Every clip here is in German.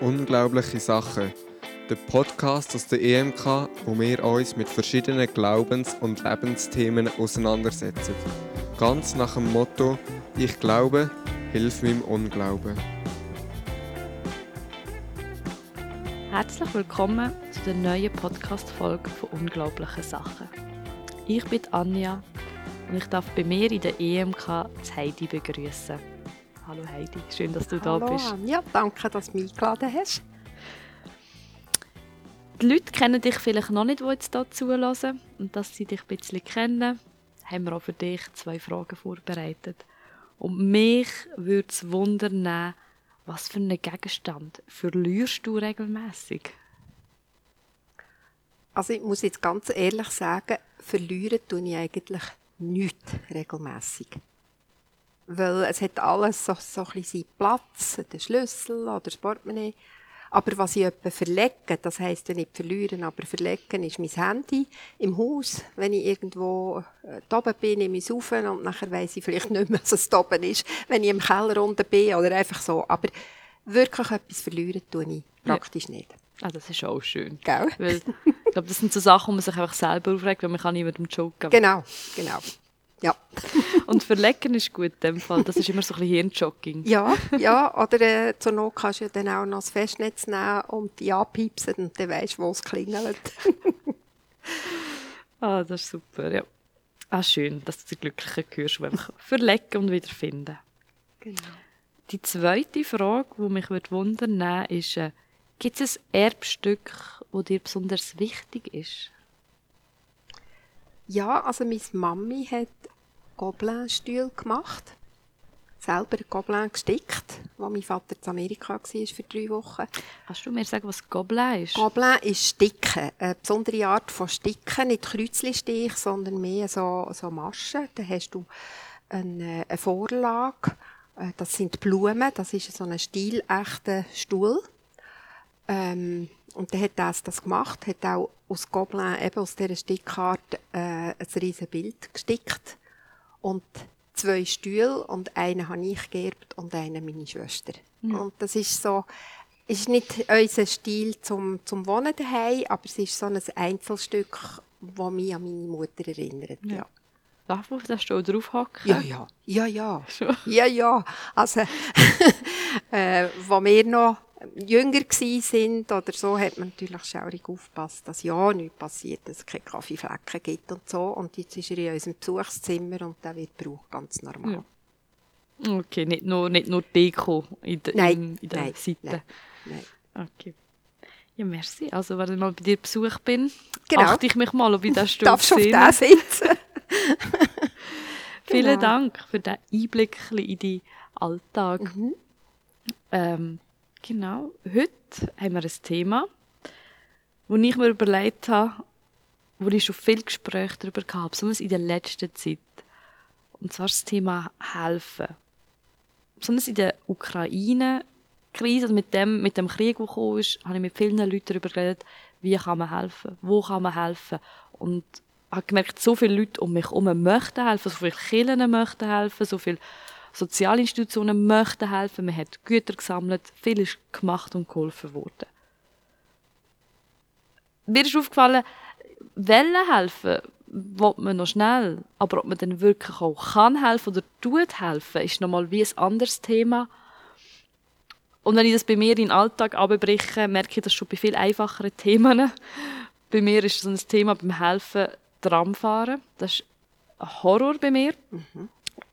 Unglaubliche Sachen. Der Podcast aus der EMK, wo wir uns mit verschiedenen Glaubens- und Lebensthemen auseinandersetzen. Ganz nach dem Motto: Ich glaube, hilf meinem Unglauben. Herzlich willkommen zu der neuen Podcast-Folge von Unglaublichen Sachen. Ich bin Anja und ich darf bei mir in der EMK Heidi begrüßen. Hallo Heidi, schön, dass du Hallo, da bist. Ja, danke, dass du mich eingeladen hast. Die Leute kennen dich vielleicht noch nicht, die jetzt hier zulassen. Und dass sie dich ein bisschen kennen, haben wir auch für dich zwei Fragen vorbereitet. Und mich würde es wundern, was für einen Gegenstand verlierst du regelmäßig? Also ich muss jetzt ganz ehrlich sagen, verlieren tue ich eigentlich nichts regelmäßig. Weil es hat alles so, so ein bisschen seinen Platz, den Schlüssel oder das Portemonnaie. Aber was ich etwa verlege, das heisst ja nicht verlieren, aber verlegen ist mein Handy im Haus. Wenn ich irgendwo äh, da oben bin, nehme ich es auf und nachher weiss ich vielleicht nicht mehr, dass es da oben ist, wenn ich im Keller unten bin oder einfach so. Aber wirklich etwas verlieren tue ich praktisch nicht. Ah, das ist auch schön. Gell? Weil, ich glaube, das sind so Sachen, wo man sich einfach selber aufregt, weil man kann niemandem joken. Genau, genau. Ja. Und verlecken ist gut in dem Fall. Das ist immer so ein bisschen Hirnjogging. Ja, ja, oder äh, zur Not kannst du ja dann auch noch das Festnetz nehmen und die anpiepsen und dann weisst du, wo es klingelt. Ah, das ist super, ja. Ah, schön, dass du die Glücklichen hörst, die einfach verlecken und wieder finden. Genau. Die zweite Frage, die mich wundern würde, ist, äh, gibt es ein Erbstück, das dir besonders wichtig ist? Ja, also meine Mami hat Gobelin-Stühle gemacht. Selber Gobelin gestickt, wo mein Vater in Amerika war für drei Wochen. Kannst du mir sagen, was Gobelin ist? Gobelin ist Sticken, eine besondere Art von Sticken, nicht Kreuzlistich, sondern mehr so, so Maschen. Da hast du eine, eine Vorlage, äh, das sind Blumen, das ist so ein stilechter Stuhl. Ähm, und dann hat das das gemacht, hat auch aus Gobelin, eben aus dieser Stickart, äh, ein riesen Bild gestickt. Und zwei Stühle und einen habe ich geerbt und einen meine Schwester. Und das ist so, ist nicht unser Stil zum, zum Wohnen daheim, aber es ist so ein Einzelstück, das mich an meine Mutter erinnert. Ja. Darf man das schon draufhacken? Ja, ja, ja, ja. Schon. Ja, ja. Also, äh, wo wir noch jünger sind oder so, hat man natürlich schaurig aufgepasst, dass ja nichts passiert, dass es keine Kaffeeflecken gibt und so. Und jetzt ist er in unserem Besuchszimmer und der wird gebraucht, ganz normal. Ja. Okay, nicht nur, nicht nur Deko in, de, Nein, in, in der nein, Seite. nein, nein. Okay. Ja, merci. Also, wenn ich mal bei dir Besuch bin, Genau. achte ich mich mal, ob ich das Stuhl Darfst du auf den sitzen? Vielen Genau. Dank für den Einblick in deinen Alltag. Mhm. Ähm, genau, heute haben wir ein Thema, wo ich mir überlegt habe, wo ich schon viel Gespräche darüber gehabt besonders in der letzten Zeit. Und zwar das Thema Helfen. Besonders in der Ukraine-Krise, also mit dem, mit dem Krieg, der gekommen ist, habe ich mit vielen Leuten darüber geredet, wie kann man helfen, wo kann man helfen. Und habe gemerkt, so viele Leute um mich herum möchten helfen, so viele Kirchen möchten helfen, so viele Sozialinstitutionen möchten helfen, man hat Güter gesammelt, viel ist gemacht und geholfen worden. Mir ist aufgefallen, wollen helfen, will man noch schnell, aber ob man dann wirklich auch kann helfen oder tut helfen, ist nochmal wie ein anderes Thema. Und wenn ich das bei mir in den Alltag abbreche, merke ich das schon bei viel einfacheren Themen. Bei mir ist so ein Thema beim Helfen Tramfahren. Das ist ein Horror bei mir.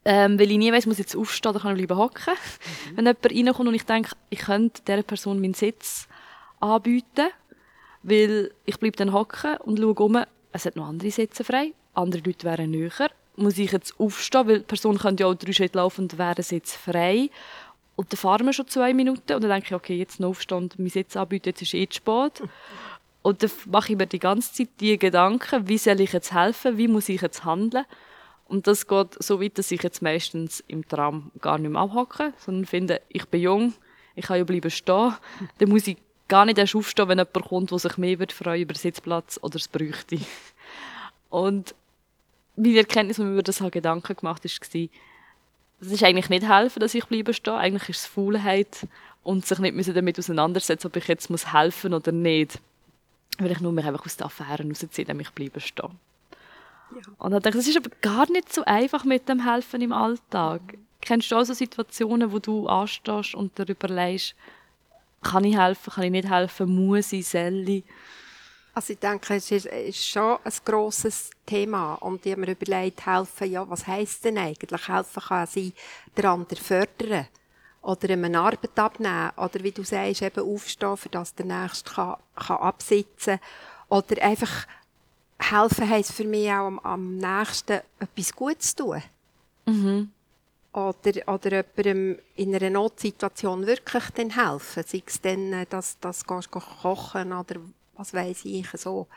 Ähm, weil ich nie weiss, muss ich jetzt aufstehen oder kann ich bleiben hocken. Wenn jemand reinkommt und ich denke, ich könnte dieser Person meinen Sitz anbieten, weil ich bleibe dann hocken und schaue um, es hat noch andere Sitze frei, andere Leute wären näher. Muss ich jetzt aufstehen, weil die Person könnte ja auch drei Schritte laufen und wäre Sitz frei. Und dann fahren wir schon zwei Minuten und dann denke ich, okay, jetzt noch aufstehen und meinen Sitz anbieten, jetzt ist eh zu spät. Und dann mache ich mir die ganze Zeit die Gedanken, wie soll ich jetzt helfen, wie muss ich jetzt handeln. Und das geht so weit, dass ich jetzt meistens im Tram gar nicht mehr abhocke, sondern finde, ich bin jung, ich kann ja bleiben stehen. Dann muss ich gar nicht erst aufstehen, wenn jemand kommt, der sich mehr wird freuen über den Sitzplatz oder es bräuchte. Und meine Erkenntnis, als ich mir über das Gedanken gemacht habe, war, das ist eigentlich nicht helfen, dass ich bleibe stehen. Eigentlich ist es Faulheit und sich nicht damit auseinandersetzen, ob ich jetzt muss helfen oder nicht. Weil ich nur mich einfach aus der Affäre rausziehe, indem ich bleibe stehen. Ja. Und denke ich, ist aber gar nicht so einfach mit dem Helfen im Alltag. Kennst du auch so Situationen, wo du anstehst und darüber überlegst, kann ich helfen, kann ich nicht helfen, muss ich, soll ich? Also ich denke, es ist, ist schon ein grosses Thema und ich habe mir überlegt, helfen, ja, was heisst denn eigentlich? Helfen kann sein, den anderen fördern oder ihm eine Arbeit abnehmen oder wie du sagst, eben aufstehen, für das der Nächste kann, kann absitzen oder einfach helfen heisst für mich auch am, am nächsten etwas Gutes tun. Mhm. Oder, oder jemandem in einer Notsituation wirklich dann helfen. Sei es dann, äh, dass, dass du kochen oder was weiß ich, so.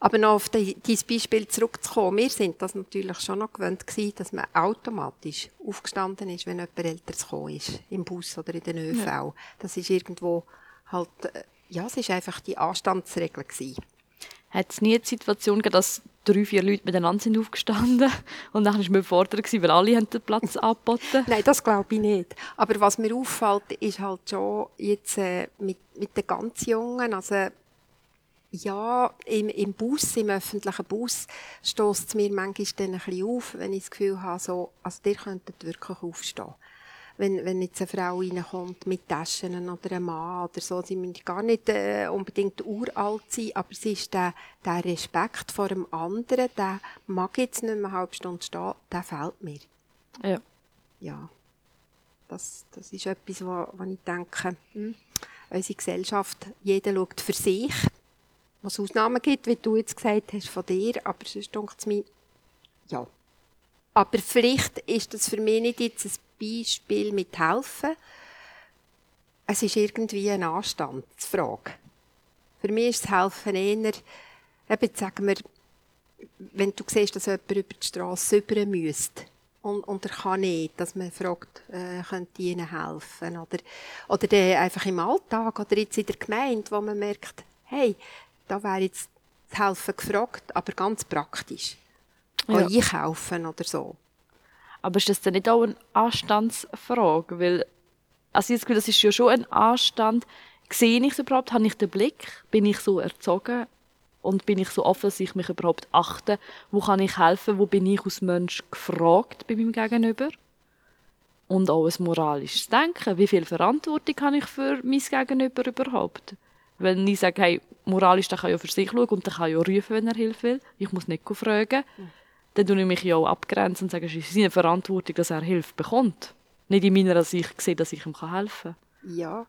Aber noch auf dein Beispiel zurückzukommen. Wir sind das natürlich schon noch gewöhnt gewesen, dass man automatisch aufgestanden ist, wenn jemand älteres gekommen ist. Im Bus oder in den ÖV. Ja. Das ist irgendwo halt, äh, ja, es ist einfach die Anstandsregel gewesen. Hat es nie die Situation gegeben, dass drei, vier Leute miteinander sind aufgestanden und dann war man überfordert, weil alle haben den Platz angeboten. Nein, das glaube ich nicht. Aber was mir auffällt, ist halt schon jetzt äh, mit, mit den ganz Jungen, also ja, im, im Bus, im öffentlichen Bus, stößt es mir manchmal dann ein bisschen auf, wenn ich das Gefühl habe, so, also ihr könntet wirklich aufstehen wenn, wenn jetzt eine Frau reinkommt mit Taschen oder ein Mann oder so, sie müssen gar nicht äh, unbedingt uralt sein, aber sie ist der, der Respekt vor dem anderen, der mag jetzt nicht mehr eine halbe Stunde stehen, der fehlt mir. Ja. Ja. Das, das ist etwas, wo, wo ich denke, hm, unsere Gesellschaft, jeder schaut für sich, was Ausnahmen gibt, wie du jetzt gesagt hast von dir, aber sonst denkt es mir, ja. Aber vielleicht ist das für mich nicht jetzt ein Beispiel mit helfen. Es ist irgendwie eine Anstandsfrage. Für mich ist das Helfen eher, eben sagen wir, wenn du siehst, dass jemand über die Straße über müsste und, und er kann nicht, dass man fragt, äh, könnte ihnen helfen oder, oder der einfach im Alltag oder jetzt in der Gemeinde, wo man merkt, hey, da wäre jetzt das Helfen gefragt, aber ganz praktisch. Ja. Einkaufen oder so. Aber ist das dann nicht auch eine Anstandsfrage? Weil, also ich das Gefühl, das ist ja schon ein Anstand. Sehe ich es überhaupt? Habe ich den Blick? Bin ich so erzogen? Und bin ich so offen, dass ich mich überhaupt achte? Wo kann ich helfen? Wo bin ich als Mensch gefragt bei meinem Gegenüber? Und auch ein moralisches Denken. Wie viel Verantwortung habe ich für mein Gegenüber überhaupt? Wenn ich sage, hey, moralisch, der kann ja für sich schauen und der kann ja rufen, wenn er Hilfe will. Ich muss nicht fragen. Mhm dann tue ich mich ja auch abgrenzen und sage, es ist seine Verantwortung, dass er Hilfe bekommt. Nicht in meiner Sicht sehe, dass ich ihm helfen kann. Ja,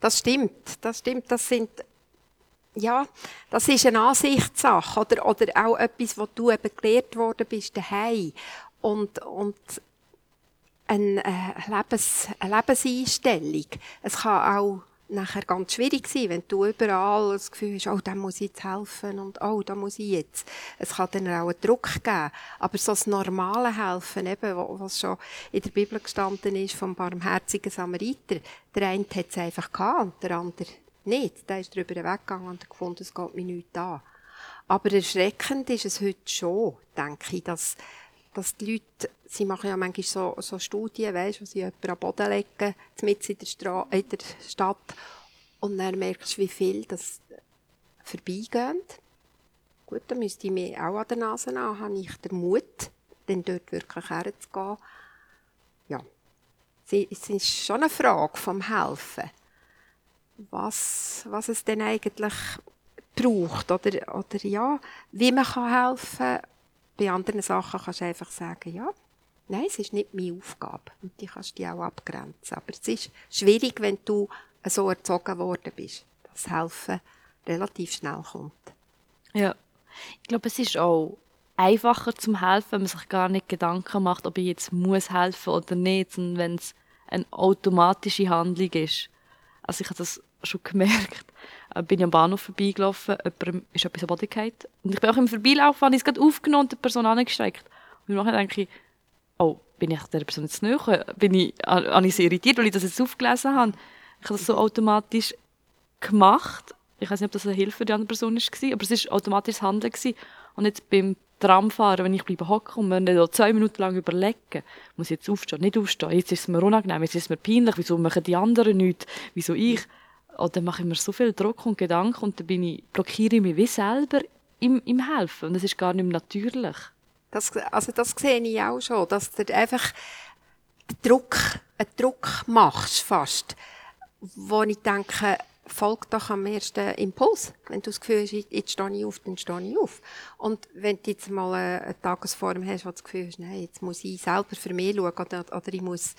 das stimmt. Das stimmt. Das sind ja, das ist eine Ansichtssache oder, oder auch etwas, wo du eben gelehrt worden bist daheim und und eine, Lebens, eine Lebenseinstellung. Es kann auch nachher ganz schwierig sein, wenn du überall das Gefühl hast, oh, da muss ich jetzt helfen und oh, da muss ich jetzt. Es kann dann auch einen Druck geben. Aber so das normale Helfen, eben, was schon in der Bibel gestanden ist, vom barmherzigen Samariter, der eine hat es einfach gehabt und der andere nicht. Der ist darüber weggegangen und hat gefunden, es geht mir nichts an. Aber erschreckend ist es heute schon, denke ich, dass dass die Leute, sie machen ja manchmal so, so Studien, weißt, wo sie jemanden am Boden legen, mitten in der, Stra in der Stadt, und dann merkst du, wie viel das vorbeigehen. Gut, dann müsste ich mir auch an der Nase an, habe ich den Mut, dann dort wirklich herzugehen. Ja, es ist schon eine Frage vom Helfen. Was, was es denn eigentlich braucht, oder, oder ja, wie man helfen kann bei anderen Sachen kannst du einfach sagen, ja, nein, es ist nicht meine Aufgabe. Und die kannst du auch abgrenzen. Aber es ist schwierig, wenn du so erzogen worden bist, dass Helfen relativ schnell kommt. Ja, ich glaube, es ist auch einfacher zum Helfen, wenn man sich gar nicht Gedanken macht, ob ich jetzt muss helfen oder nicht, sondern wenn es eine automatische Handlung ist. Also ich habe das schon gemerkt. Äh, bin ich am Bahnhof vorbeigelaufen, jemand ist etwas am Boden gefallen. Und ich bin auch im Vorbeilaufen, habe ich es gerade aufgenommen und die Person angestreckt. Und nachher denke ich, oh, bin ich der Person jetzt näher? Bin ich, habe ich sie irritiert, weil ich das jetzt aufgelesen habe? Ich habe das so automatisch gemacht. Ich weiß nicht, ob das eine Hilfe für die andere Person war, aber es war automatisches Handeln. Gewesen. Und jetzt beim Tram fahren, wenn ich bleibe hocken und mir nicht zwei Minuten lang überlegen, muss ich jetzt aufstehen, nicht aufstehen, jetzt ist es mir unangenehm, jetzt ist es mir peinlich, wieso machen die anderen nichts, wieso ich? Oder mache ich mir so viel Druck und Gedanken und dann bin ich, blockiere ich mich wie selber im, im Helfen und das ist gar nicht mehr natürlich. Das, also das sehe ich auch schon, dass du einfach Druck, einen Druck machst fast, wo ich denke, folgt doch am ersten Impuls. Wenn du das Gefühl hast, jetzt stehe ich auf, dann stehe ich auf. Und wenn du jetzt mal eine, Tagesform hast, wo du das Gefühl hast, nein, jetzt muss ich selber für mich schauen oder, oder ich muss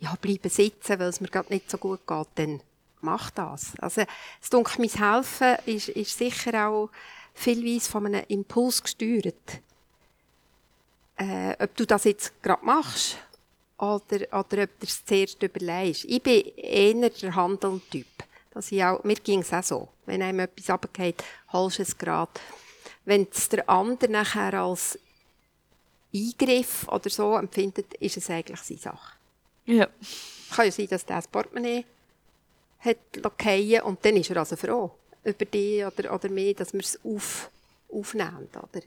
ja, bleiben sitzen, weil es mir gerade nicht so gut geht, dann mach das. Also, es dunkelt, mein Helfen ist, ist sicher auch vielweise von einem Impuls gesteuert. Äh, ob du das jetzt gerade machst oder, oder ob du es zuerst überlegst. Ich bin eher der Handeltyp. Dass ich auch, mir ging es auch so. Wenn einem etwas runtergeht, holst du es gerade. Wenn es der andere nachher als Eingriff oder so empfindet, ist es eigentlich seine Sache. Ja. Kann ja sein, dass der das Portemonnaie hat fallen und dann ist er also froh über die oder, oder mehr, dass wir es auf, aufnehmen. Oder?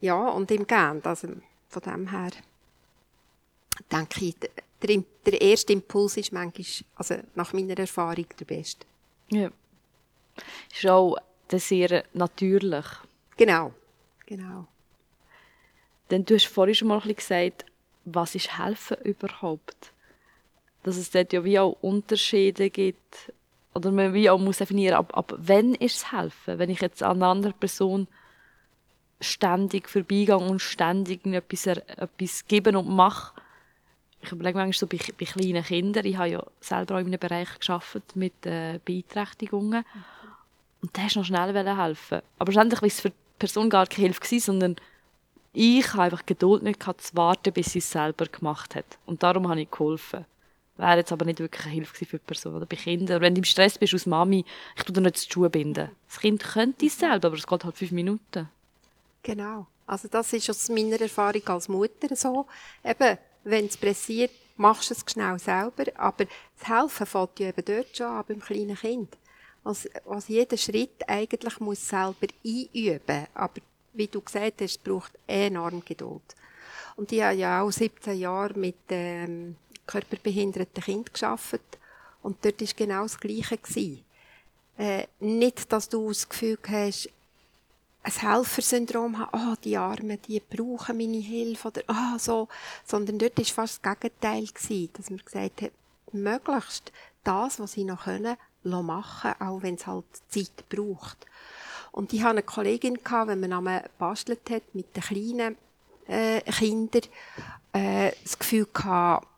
Ja, und im Gehen, also von dem her denke ich, der, der erste Impuls ist manchmal, also nach meiner Erfahrung, der beste. Ja. Ist auch sehr natürlich. Genau, genau. Denn du hast vorhin schon mal gesagt, was ist Helfen überhaupt? Dass es dort ja wie auch Unterschiede gibt, oder man wie auch muss definieren, ab, ab wann ist es Helfen? Wenn ich jetzt an einer anderen Person ständig vorbeigehe und ständig etwas, etwas geben und mache, ich überlege manchmal so bei, bei kleinen Kindern, ich habe ja selber auch in einem Bereich gearbeitet mit äh, Beeinträchtigungen und da hast noch schnell helfen Aber schlussendlich war es für die Person gar keine Hilfe, gewesen, sondern ich habe einfach Geduld nicht gehabt, zu warten, bis sie es selber gemacht hat. Und darum habe ich geholfen. Wäre jetzt aber nicht wirklich eine Hilfe für die Person oder bei Kindern. Wenn du im Stress bist aus Mami, ich tue dir nicht die Schuhe binden. Das Kind könnte es selber, aber es geht halt fünf Minuten. Genau. Also das ist aus meiner Erfahrung als Mutter so. Eben, wenn es pressiert, machst du es schnell selber. Aber das Helfen fällt ja eben dort schon an, beim kleinen Kind. Was, was jeder Schritt eigentlich muss selber einüben. Aber wie du gesagt hast, braucht enorm Geduld. Und ich habe ja auch 17 Jahre mit ähm, körperbehinderten Kindern gearbeitet. Und dort war genau das Gleiche. Äh, nicht, dass du das Gefühl hast, ein Helfersyndrom haben, oh, die Armen, die brauchen meine Hilfe, oder, ah, oh, so, sondern dort war fast das Gegenteil gewesen, dass man gesagt hat, möglichst das, was sie noch können, machen, auch wenn es halt Zeit braucht. Und ich hatte eine Kollegin, gehabt, wenn man einmal gebastelt hat mit den kleinen äh, Kindern, äh, das Gefühl gehabt,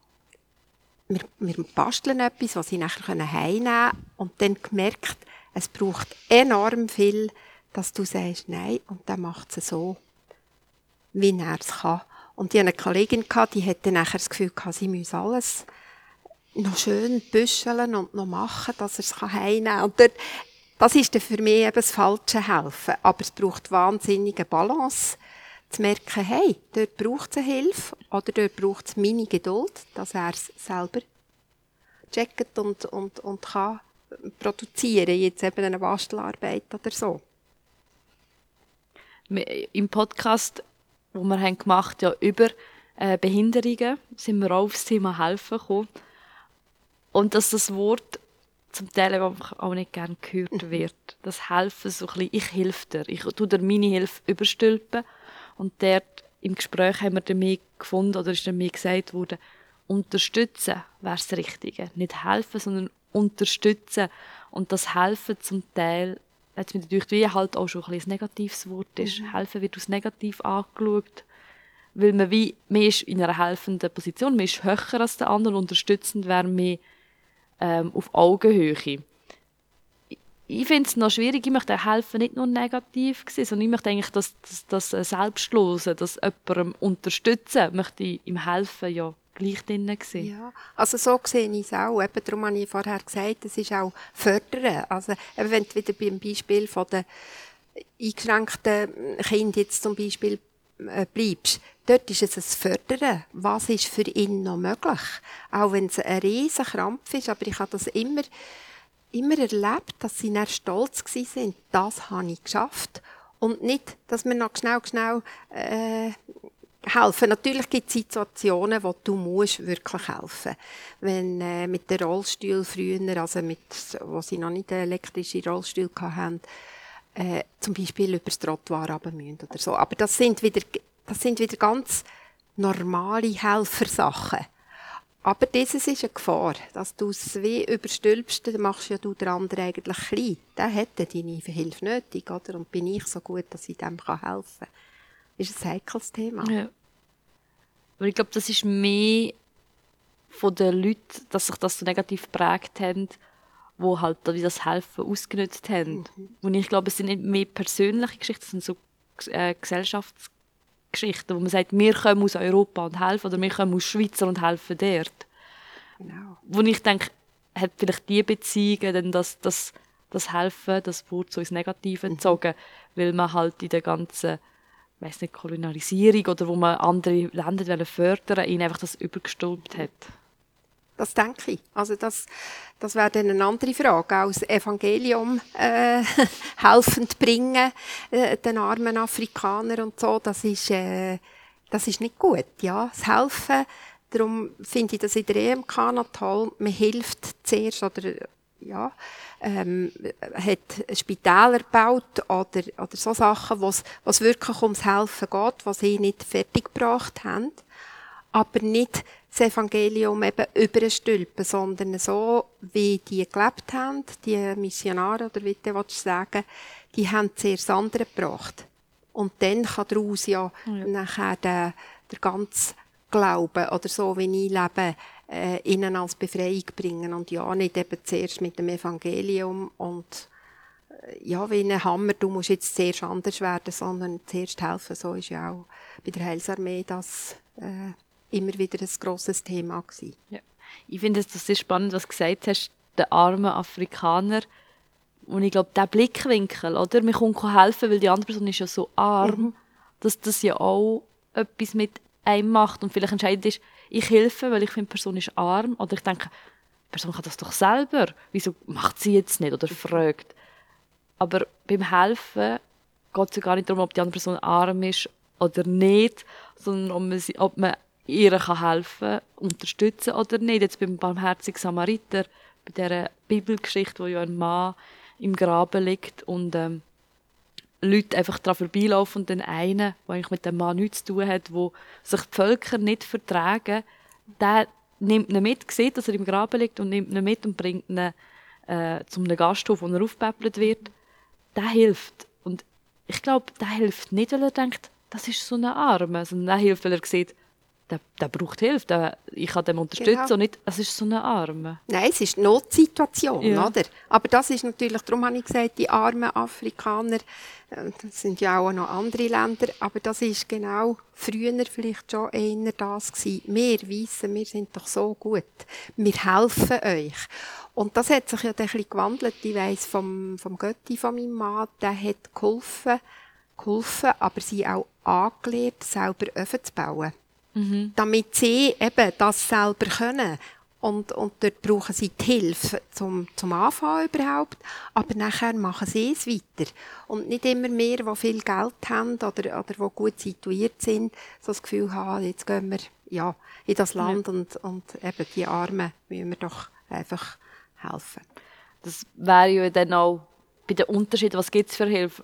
wir, wir basteln etwas, was sie nachher heimnehmen können und dann gemerkt, es braucht enorm viel dass du sagst, nein, und dann macht es so, wie er es kann. Und ich hatte eine Kollegin, die hatte nachher das Gefühl, sie müsse alles noch schön büscheln und noch machen, dass er es heimnehmen kann. Und dort, das ist dann für mich eben das falsche Helfen. Aber es braucht wahnsinnige Balance, zu merken, hey, dort braucht es eine Hilfe oder dort braucht es meine Geduld, dass er es selber checkt und, und, und kann produzieren, jetzt eben eine Bastelarbeit oder so im Podcast, wo wir haben gemacht ja über äh, Behinderungen, sind wir auch auf das Thema Helfen gekommen. Und dass das Wort zum Teil auch nicht gerne gehört wird. Das Helfen so ein bisschen, ich helfe dir, ich tue dir meine Hilfe überstülpen. Und dort im Gespräch haben wir damit gefunden, oder ist mir gesagt worden, unterstützen wäre das Richtige. Nicht helfen, sondern unterstützen. Und das Helfen zum Teil hat mir natürlich wie halt auch schon ein, ein negatives Wort ist. Mhm. Helfen wird aus negativ angeschaut, weil man wie, man ist in einer helfenden Position, man ist höher als der andere, unterstützend wäre man ähm, auf Augenhöhe. Ich, finde es noch schwierig, ich möchte helfen nicht nur negativ sehen, sondern ich möchte eigentlich das, das, das Selbstlose, das jemandem unterstützen, möchte ich im Helfen ja gleich drin gewesen. Ja, also so sehe ich es auch. Eben, darum habe ich vorher gesagt, es ist auch fördern. Also eben, wenn du wieder beim Beispiel von den eingeschränkten Kindern jetzt zum Beispiel äh, bleibst, dort ist es ein Fördern. Was ist für ihn noch möglich? Auch wenn es ein riesen Krampf ist, aber ich habe das immer, immer erlebt, dass sie dann stolz sind. Das habe ich geschafft. Und nicht, dass wir noch schnell, schnell äh, helfen. Natürlich gibt es Situationen, wo du musst wirklich helfen. Wenn äh, mit dem Rollstuhl früher, also mit, wo sie noch nicht elektrische Rollstuhl hatten, äh, zum Beispiel über das Trottoir runter oder so. Aber das sind wieder, das sind wieder ganz normale Helfersachen. Aber dieses ist eine Gefahr, dass du es wie überstülpst, dann machst ja du den anderen eigentlich klein. Der hätte deine Hilfe nötig, oder? Und bin ich so gut, dass ich dem helfen kann. Das ist ein heikles Thema. Ja. Aber ich glaube, das ist mehr von den Leuten, dass sich das so negativ geprägt haben, wo halt wie das Helfen ausgenutzt haben. Mhm. Und ich glaube, es sind nicht mehr persönliche Geschichten, es sind so äh, Gesellschaftsgeschichten, wo man sagt, wir kommen aus Europa und helfen oder wir kommen aus Schweiz und helfen dort. Genau. Wo ich denke, hat vielleicht die Beziehungen dann das, das, das Helfen, das Wort so ins Negative mhm. gezogen, weil man halt in der ganzen weiß nicht, Kolonialisierung oder wo man andere Länder fördern ihnen einfach das übergestülpt hat. Das denke ich. Also das, das wäre dann eine andere Frage. Auch das Evangelium äh, helfend bringen, äh, den armen Afrikanern und so, das ist, äh, das ist nicht gut. Ja, das Helfen, darum finde ich das in der EMK noch toll. Man hilft zuerst oder ja, ähm, hat Spitäler gebaut oder, oder so Sachen, was was wirklich ums Helfen geht, was sie nicht fertiggebracht haben, aber nicht das Evangelium eben überstülpen, sondern so, wie die gelebt haben, die Missionare oder wie du sagen die haben zuerst andere gebracht. Und dann kann daraus ja, ja. nachher der, der ganze Glaube oder so, wie ich lebe, äh, ihnen als Befreiung bringen und ja, nicht eben zuerst mit dem Evangelium und äh, ja, wie ein Hammer, du musst jetzt zuerst anders werden, sondern zuerst helfen. So ist ja auch bei der Heilsarmee das äh, immer wieder ein grosses Thema gewesen. Ja. Ich finde es sehr spannend, was du gesagt hast, der arme Afrikaner. Und ich glaube, der Blickwinkel, oder? Mir kommt helfen, weil die andere Person ist ja so arm, mhm. dass das ja auch etwas mit einem macht und vielleicht entscheidend ist, ich helfe, weil ich finde, die Person ist arm oder ich denke, die Person kann das doch selber. Wieso macht sie jetzt nicht oder fragt? Aber beim Helfen geht es ja gar nicht darum, ob die andere Person arm ist oder nicht, sondern ob man, ob man ihr kann helfen unterstützen oder nicht. Jetzt beim barmherzigen Samariter, bei dieser Bibelgeschichte, wo ja ein Mann im Graben liegt und ähm, Leute einfach daran vorbeilaufen und den einen, der eigentlich mit dem Mann nichts zu tun hat, wo sich die Völker nicht vertragen, der nimmt ihn mit, sieht, dass er im Graben liegt und nimmt ihn mit und bringt ihn äh, zum Gasthof, wo er aufgepäppelt wird. Der hilft. Und ich glaube, der hilft nicht, weil er denkt, das ist so eine Arme, sondern der hilft, weil er sieht, der, der braucht Hilfe, der, ich kann dem unterstützen genau. und nicht, es ist so eine Arme. Nein, es ist eine Notsituation, ja. oder? Aber das ist natürlich, darum habe ich gesagt, die armen Afrikaner, äh, das sind ja auch noch andere Länder, aber das ist genau früher vielleicht schon eher das gewesen. Wir wissen, wir sind doch so gut. Wir helfen euch. Und das hat sich ja ein bisschen gewandelt. Ich weiss vom, vom Götti von meinem Mann, der hat geholfen, geholfen, aber sie auch angelehrt, selber Öfen zu bauen. Mhm. Damit sie eben das selber können. Und, und dort brauchen sie die Hilfe zum, zum Anfang überhaupt. Aber nachher machen sie es weiter. Und nicht immer mehr, die viel Geld haben oder, oder die gut situiert sind, so das Gefühl haben, jetzt gehen wir ja, in das Land ja. und, und eben die Armen müssen wir doch einfach helfen. Das wäre ja dann auch bei den Unterschieden, was gibt es für Hilfe?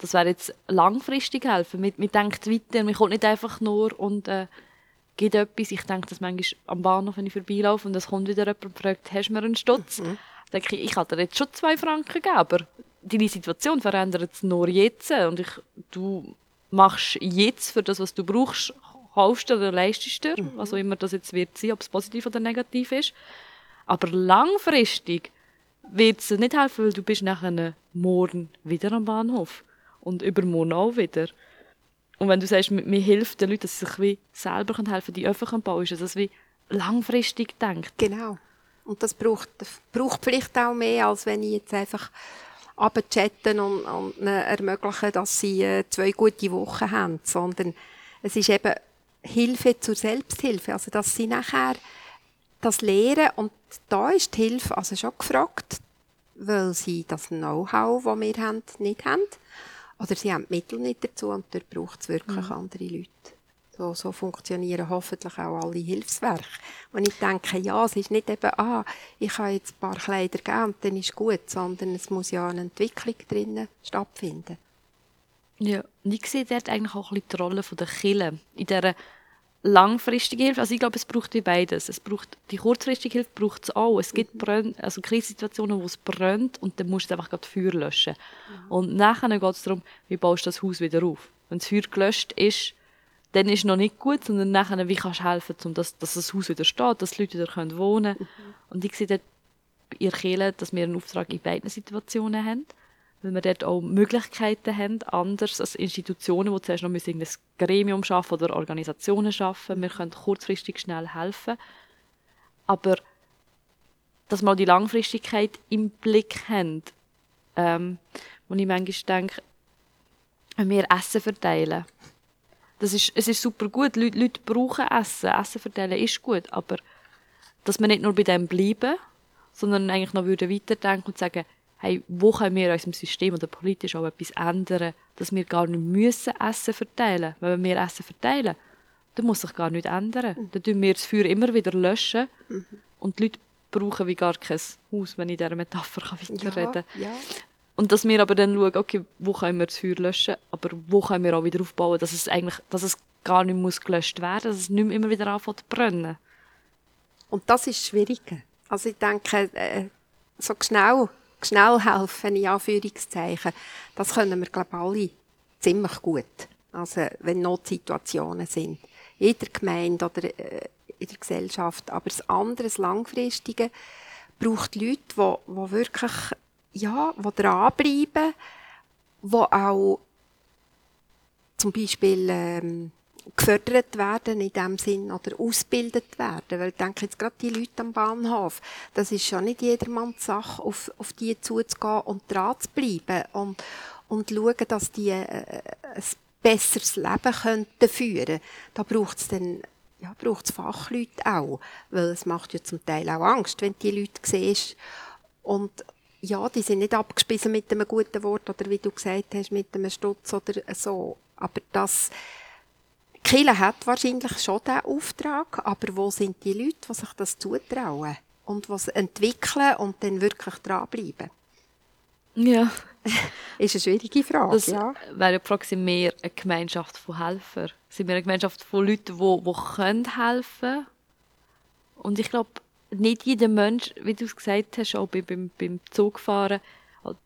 Das wäre jetzt langfristig helfen. Man, man denkt weiter, man kommt nicht einfach nur und äh, gibt etwas. Ich denke das manchmal am Bahnhof, wenn ich vorbeilaufe und es kommt wieder jemand und fragt, hast du mir einen Stutz? Mhm. Dann denke ich, ich kann dir jetzt schon zwei Franken geben, aber deine Situation verändert sich nur jetzt und ich, du machst jetzt für das, was du brauchst, kaufst oder leistest dir, mhm. was auch immer das jetzt wird sein, ob es positiv oder negativ ist. Aber langfristig wird es nicht helfen, weil du bist nachher morgen wieder am Bahnhof und übermorgen auch wieder. Und wenn du sagst, mir hilft den Leuten, dass sie sich wie selber helfen können, die öffentlichen bauen, ist das wie langfristig denkt. Genau. Und das braucht, braucht vielleicht auch mehr, als wenn ich jetzt einfach abchatten und, und ermöglichen, dass sie äh, zwei gute Wochen haben, sondern es ist eben Hilfe zur Selbsthilfe, also dass sie nachher das lehren und da ist die Hilfe also schon gefragt, weil sie das Know-how, das wir haben, nicht haben Oder sie haben die Mittel nicht dazu und dort braucht es wirklich mhm. andere Leute. So, so funktionieren hoffentlich auch alle Hilfswerke. Und ich denke, ja, es ist nicht eben, ah, ich habe jetzt ein paar Kleider gegeben und dann ist gut, sondern es muss ja eine Entwicklung drinnen stattfinden. Ja, und ich sehe dort eigentlich auch ein bisschen die Rolle der Kille in dieser langfristige Hilfe. Also ich glaube, es braucht wie beides. Es braucht, die kurzfristige Hilfe braucht es auch. Es gibt Brände, also Krisensituationen, wo es brennt und dann musst du einfach gerade Feuer löschen. Mhm. Und nachher geht es darum, wie baust du das Haus wieder auf. Wenn das Feuer gelöscht ist, dann ist es noch nicht gut, sondern nachher, wie kannst du helfen, um das, dass das Haus wieder steht, dass die Leute wieder können wohnen können. Mhm. Und ich sehe dort bei ihr Kirche, dass wir einen Auftrag in beiden Situationen haben weil wir dort auch Möglichkeiten haben, anders als Institutionen, die zuerst noch ein Gremium schaffen oder Organisationen schaffen. Wir können kurzfristig schnell helfen. Aber dass wir auch die Langfristigkeit im Blick haben, ähm, wo ich manchmal denke, wenn wir Essen verteilen, das ist, es ist super gut, Leute, Leute brauchen Essen, Essen verteilen ist gut, aber dass wir nicht nur bei dem bleiben, sondern eigentlich noch weiterdenken und sagen, hey, wo können wir in unserem System oder politisch auch etwas ändern, dass wir gar nicht müssen Essen verteilen müssen. Wenn wir Essen verteilen, dann muss sich gar nichts ändern. Mhm. Dann tun wir das Feuer immer wieder löschen mhm. und die Leute brauchen wie gar kein Haus, wenn ich dieser Metapher weiterreden kann. Ja, ja. Und dass wir aber dann schauen, okay, wo können wir das Feuer löschen, aber wo können wir auch wieder aufbauen, dass es eigentlich, dass es gar nicht muss gelöscht werden, dass es nicht mehr immer wieder anfängt zu brennen. Und das ist schwierig. Also ich denke, äh, so schnell schnell helfen, in Anführungszeichen, das können wir, glaube ich, alle ziemlich gut. Also, wenn Notsituationen sind. In jeder Gemeinde oder äh, in der Gesellschaft. Aber das andere, das Langfristige, braucht Leute, die, die wirklich, ja, die dranbleiben, die auch zum Beispiel, ähm, gefördert werden in dem Sinn oder ausgebildet werden. Weil ich denke jetzt gerade die Leute am Bahnhof, das ist schon nicht jedermanns Sache, auf, auf die zuzugehen und dran zu bleiben und, und schauen, dass die äh, ein besseres Leben könnten führen. Da braucht es dann ja, braucht Fachleute auch, weil es macht ja zum Teil auch Angst, wenn die Leute siehst. Und ja, die sind nicht abgespissen mit einem guten Wort oder wie du gesagt hast, mit einem Stutz oder so. Aber das, Kille hat wahrscheinlich schon diesen Auftrag, aber wo sind die Leute, die sich das zutrauen und was entwickeln und dann wirklich dranbleiben? Ja. ist eine schwierige Frage, das ja. wäre die Frage, sind wir eine Gemeinschaft von Helfern? Sind wir eine Gemeinschaft von Leuten, die, die können helfen Und ich glaube, nicht jeder Mensch, wie du es gesagt hast, auch beim, beim, beim Zugfahren,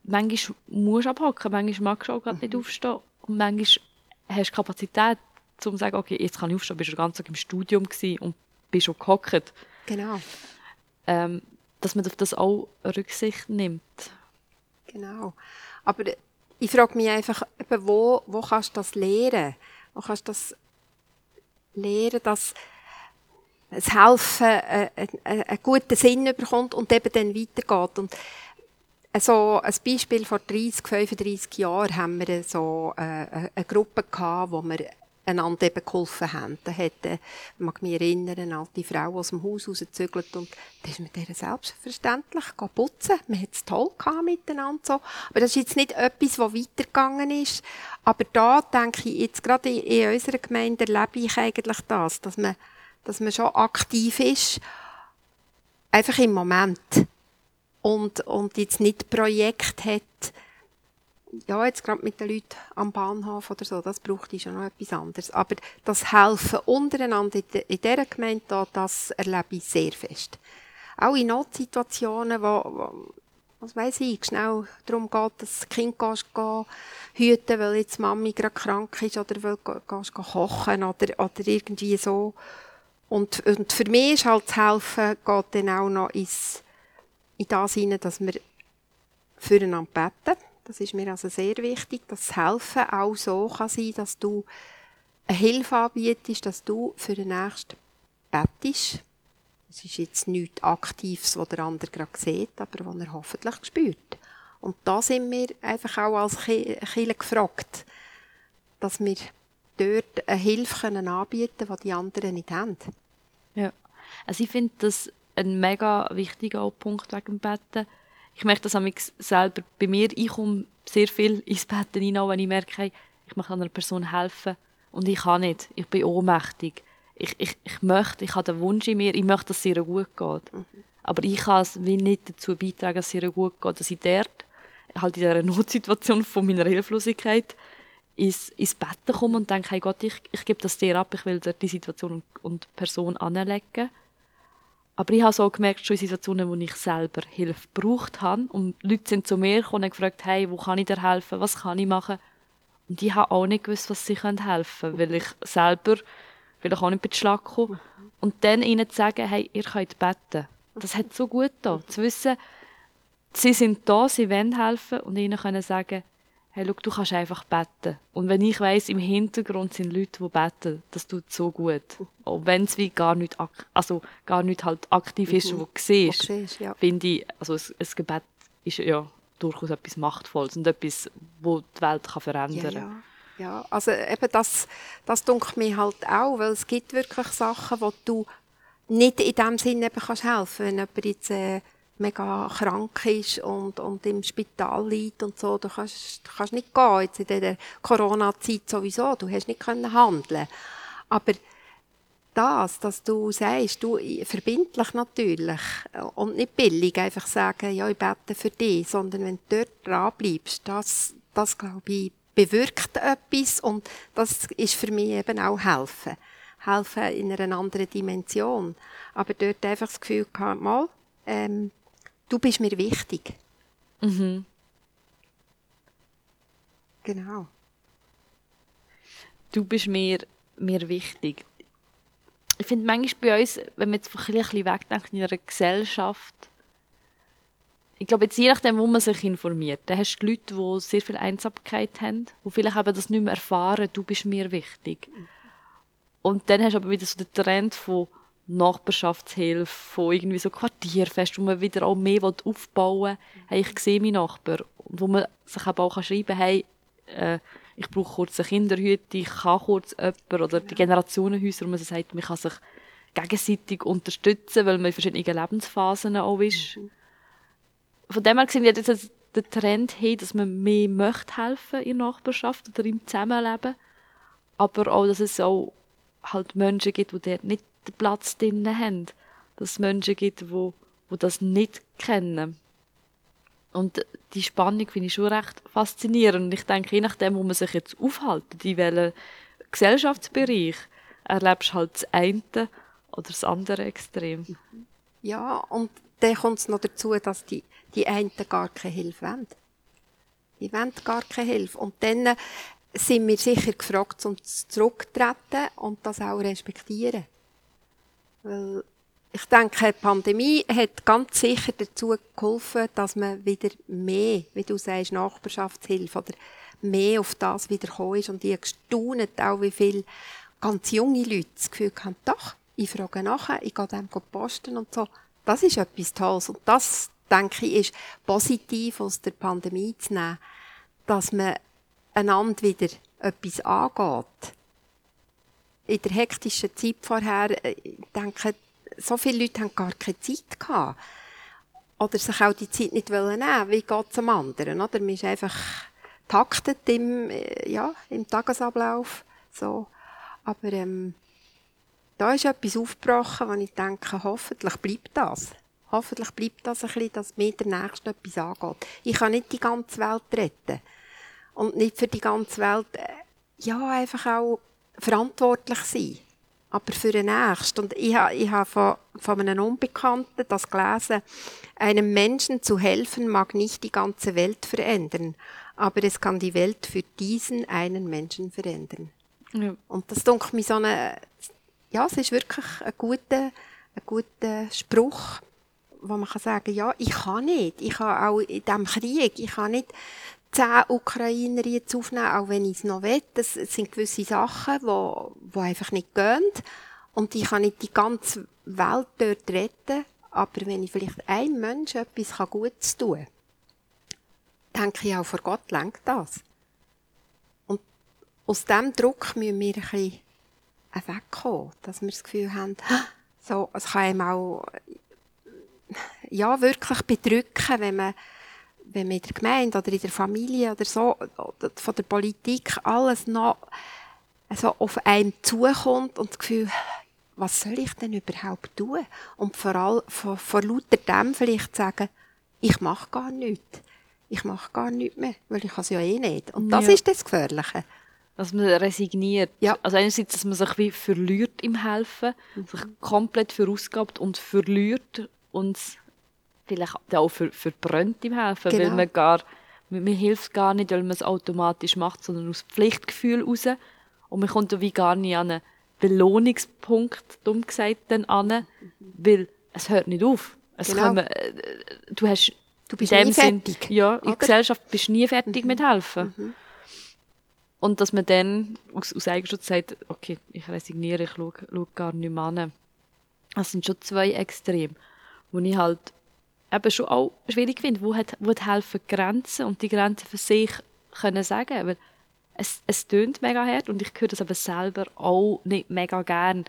manchmal musst du abhaken, manchmal magst du auch gerade nicht mhm. aufstehen und manchmal hast du Kapazität, um zu sagen, okay, jetzt kann ich aufstehen, bist du den ganzen Tag im Studium und bist schon gehockt. Genau. Ähm, dass man auf das auch Rücksicht nimmt. Genau. Aber ich frage mich einfach, wo, wo kannst du das lernen? Wo kannst du das lernen, dass das Helfen äh, einen guten Sinn bekommt und eben dann weitergeht? Und so ein Beispiel vor 30, 35 Jahren haben wir so äh, eine Gruppe gehabt, wo wir einander eben geholfen haben. Da hat, äh, mag mich erinnern, eine alte Frau aus dem Haus rausgezügelt und da ist mit der selbstverständlich putzen. Wir hatten es toll miteinander so. Aber das ist jetzt nicht etwas, was weitergegangen ist. Aber da denke ich, jetzt gerade in, in unserer Gemeinde erlebe ich eigentlich das, dass man, dass man schon aktiv ist. Einfach im Moment. Und, und jetzt nicht Projekt hat, ja, jetzt gerade mit den Leuten am Bahnhof oder so, das braucht ich schon noch etwas anderes. Aber das Helfen untereinander in, in dieser Gemeinde, da, das erlebe ich sehr fest. Auch in Notsituationen, wo, wo was weiß ich, schnell darum geht, dass das Kind gehst, geh, hüten, weil jetzt Mami gerade krank ist oder weil du gehst, kochen oder, oder irgendwie so. Und, und für mich ist halt das Helfen, geht dann auch noch ins, in das hinein, dass wir füreinander beten das ist mir also sehr wichtig, dass das Helfen auch so kann sein, dass du eine Hilfe anbietest, dass du für den Nächsten bettest. Es ist jetzt nichts Aktives, was der andere gerade sieht, aber was er hoffentlich spürt. Und da sind wir einfach auch als Kirche gefragt, dass wir dort eine Hilfe anbieten können, die die anderen nicht haben. Ja, also ich finde das ein mega wichtiger Punkt wegen dem Betten Ich merke das selber bei mir. Ich komme sehr viel ins Bett hinein, wenn ich merke, hey, ich möchte einer Person helfen und ich kann nicht. Ich bin ohnmächtig. Ich, ich, ich möchte, ich habe den Wunsch in mir, ich möchte, dass es ihr gut geht. Mhm. Aber ich kann es wie nicht dazu beitragen, dass es ihr gut geht, dass ich dort, halt in dieser Notsituation von meiner Hilflosigkeit, ins, ins Bett komme und denke, hey Gott, ich, ich gebe das dir ab, ich will dir die Situation und, und die Person anlegen. Aber ich habe so gemerkt, schon in Situationen, wo ich selber Hilfe gebraucht habe und Leute sind zu mir gekommen und gefragt, hey, wo kann ich dir helfen, was kann ich machen? Und ich habe auch nicht gewusst, was sie helfen können, weil ich selber vielleicht auch nicht bei Schlag komme. Und dann ihnen zu sagen, hey, ihr könnt beten. Das hat so gut da, zu wissen, sie sind da, sie wollen helfen und ihnen können sagen, hey, schau, du kannst einfach beten. Und wenn ich weiss, im Hintergrund sind Leute, die beten, das tut so gut. Auch wenn es wie gar nicht, also gar nicht halt aktiv ist, mhm. wo du siehst, ja. finde ich, also ein, ein, Gebet ist ja durchaus etwas Machtvolles und etwas, wo die Welt kann verändern kann. Ja, ja. ja, also eben das, das dunkelt mir halt auch, weil es gibt wirklich Sachen, wo du nicht in dem Sinne eben kannst helfen, wenn jemand jetzt äh, mega krank ist und, und im Spital liegt und so, du kannst, du kannst nicht gehen, jetzt in dieser Corona-Zeit sowieso, du hast nicht können handeln. Aber das, dass du sagst, du verbindlich natürlich und nicht billig einfach sagen, ja, ich bete für dich, sondern wenn du dort dran bleibst, das, das glaube ich, bewirkt etwas und das ist für mich eben auch helfen. Helfen in einer anderen Dimension. Aber dort einfach das Gefühl gehabt, mal, ähm, du bist mir wichtig. Mhm. Genau. Du bist mir, mir wichtig. Ich finde manchmal bei uns, wenn man jetzt ein bisschen wegdenkt in einer Gesellschaft, ich glaube, jetzt je nachdem, wo man sich informiert, dann hast du Leute, die sehr viel Einsamkeit haben, die vielleicht eben das nicht mehr erfahren, du bist mir wichtig. Und dann hast du aber wieder so den Trend von, Nachbarschaftshilfe, von irgendwie so Quartierfest, wo man wieder auch mehr aufbauen will. Hey, ich sehe meinen Nachbar. Und wo man sich aber auch schreiben kann, hey, äh, ich brauche kurz eine Kinderhütte, ich kann kurz jemanden, oder die Generationenhäuser, wo man sagt, man kann sich gegenseitig unterstützen, weil man in verschiedenen Lebensphasen auch ist. Mhm. Von dem her sehen wir jetzt den Trend hin, dass man mehr möchte helfen in der Nachbarschaft oder im Zusammenleben. Aber auch, dass es auch halt Menschen gibt, die dort nicht den Platz drinnen haben. Dass es Menschen gibt, wo, wo das nicht kennen. Und die Spannung finde ich schon recht faszinierend. Und ich denke, je nachdem, wo man sich jetzt aufhält, in welchem Gesellschaftsbereich, erlebst du halt das eine oder das andere Extrem. Ja, und dann kommt es noch dazu, dass die, die einen gar keine Hilfe wollen. Die wollen gar keine Hilfe. Und dann sind wir sicher gefragt, um zurückzutreten und das auch respektieren. Weil ich denke, die Pandemie hat ganz sicher dazu geholfen, dass man wieder mehr, wie du sagst, Nachbarschaftshilfe oder mehr auf das wiederkommen ist. Und ich gestaunt auch, wie viele ganz junge Leute das Gefühl haben, doch, ich frage nachher, ich gehe dem posten und so. Das ist etwas Tolles. Und das, denke ich, ist positiv aus der Pandemie zu nehmen, dass man einander wieder etwas angeht in der hektischen Zeit vorher, äh, ich denke, so viele Leute haben gar keine Zeit gehabt. Oder sich auch die Zeit nicht nehmen wollen Wie geht es am anderen? Oder? Man ist einfach taktet im, äh, ja, im Tagesablauf. So. Aber ähm, da ist etwas aufgebrochen, wo ich denke, hoffentlich bleibt das. Hoffentlich bleibt das ein bisschen, dass mir der Nächste etwas angeht. Ich kann nicht die ganze Welt retten. Und nicht für die ganze Welt, äh, ja, einfach auch verantwortlich sein. Aber für den Nächsten. Und ich habe, ich habe von, von einem Unbekannten das gelesen. Einem Menschen zu helfen mag nicht die ganze Welt verändern, aber es kann die Welt für diesen einen Menschen verändern. Ja. Und das dunkelt mir so eine, ja, es ist wirklich ein guter, ein guter Spruch, wo man kann sagen, ja, ich kann nicht. Ich kann auch in diesem Krieg, ich kann nicht zehn Ukrainer jetzt aufnehmen, auch wenn ich es noch will. Das sind gewisse Sachen, die wo, einfach nicht gehen. Und ich kann nicht die ganze Welt dort retten, aber wenn ich vielleicht einem Menschen etwas Gutes tun kann, denke ich auch, vor Gott lenkt das. Und aus diesem Druck müssen wir ein bisschen wegkommen, dass wir das Gefühl haben, so, es kann einem auch ja, wirklich bedrücken, wenn man, wenn man in der Gemeinde oder in der Familie oder so, von der Politik alles noch so auf einen zukommt und das Gefühl, was soll ich denn überhaupt tun? Und vor allem vor, vor lauter dem vielleicht sagen, ich mache gar nichts. Ich mache gar nichts mehr, weil ich es ja eh nicht. Und das Ja. ist das Gefährliche. Dass man resigniert. Ja. Also einerseits, dass man sich wie verliert im Helfen, sich komplett verausgabt und verliert und vielleicht auch ver verbrennt im Helfen, weil Genau. man gar, man, man hilft gar nicht, weil man es automatisch macht, sondern aus Pflichtgefühl raus. Und man kommt da wie gar nicht an einen Belohnungspunkt, dumm gesagt, dann an, weil es hört nicht auf. Es Genau. kommen, äh, du hast Du bist nie Sinn- fertig, Ja, in? Mhm. der Gesellschaft bist du nie fertig mit helfen. Und dass man dann aus, aus Eigenschutz sagt, okay, ich resigniere, ich schaue, schaue gar nicht mehr an. Das sind schon zwei Extreme, wo ich halt eben schon auch schwierig finde, wo hat, wo hat helfen Grenzen und die Grenzen für sich können sagen, weil es, es tönt mega hart und ich höre das aber selber auch nicht mega gern,